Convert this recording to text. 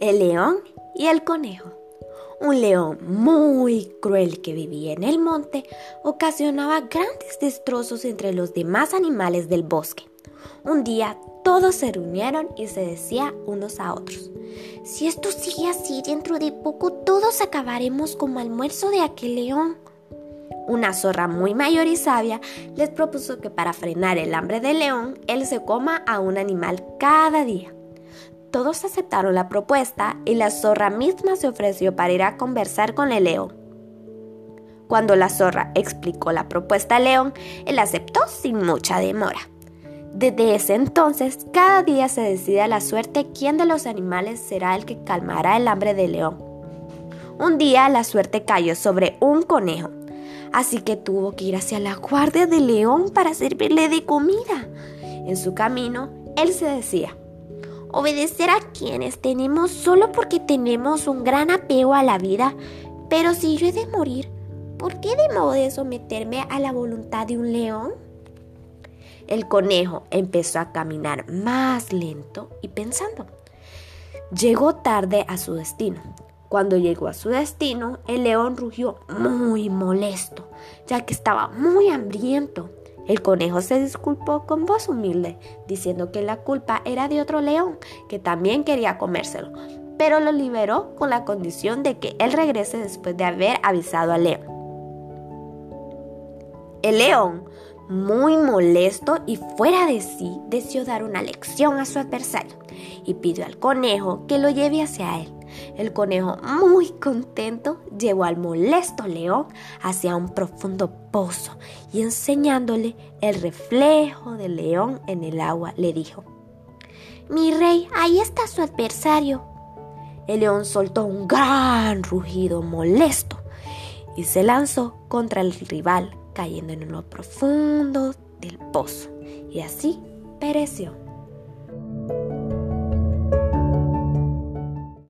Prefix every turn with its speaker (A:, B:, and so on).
A: El león y el conejo. Un león muy cruel que vivía en el monte ocasionaba grandes destrozos entre los demás animales del bosque. Un día todos se reunieron y se decía unos a otros, si esto sigue así dentro de poco todos acabaremos como almuerzo de aquel león. Una zorra muy mayor y sabia les propuso que para frenar el hambre del león, él se coma a un animal cada día. Todos aceptaron la propuesta y la zorra misma se ofreció para ir a conversar con el león. Cuando la zorra explicó la propuesta al león, él aceptó sin mucha demora. Desde ese entonces, cada día se decide a la suerte quién de los animales será el que calmará el hambre del león. Un día la suerte cayó sobre un conejo, así que tuvo que ir hacia la guardia del león para servirle de comida. En su camino, él se decía, obedecer a quienes tenemos solo porque tenemos un gran apego a la vida. Pero si yo he de morir, ¿por qué debo de someterme a la voluntad de un león? El conejo empezó a caminar más lento y pensando. Llegó tarde a su destino. Cuando llegó a su destino, el león rugió muy molesto, ya que estaba muy hambriento. El conejo se disculpó con voz humilde, diciendo que la culpa era de otro león, que también quería comérselo, pero lo liberó con la condición de que él regrese después de haber avisado al león. El león, muy molesto y fuera de sí, deseó dar una lección a su adversario y pidió al conejo que lo lleve hacia él. El conejo, muy contento, llevó al molesto león hacia un profundo pozo y enseñándole el reflejo del león en el agua, le dijo, Mi rey, ahí está su adversario. El león soltó un gran rugido molesto y se lanzó contra el rival, cayendo en lo profundo del pozo, y así pereció.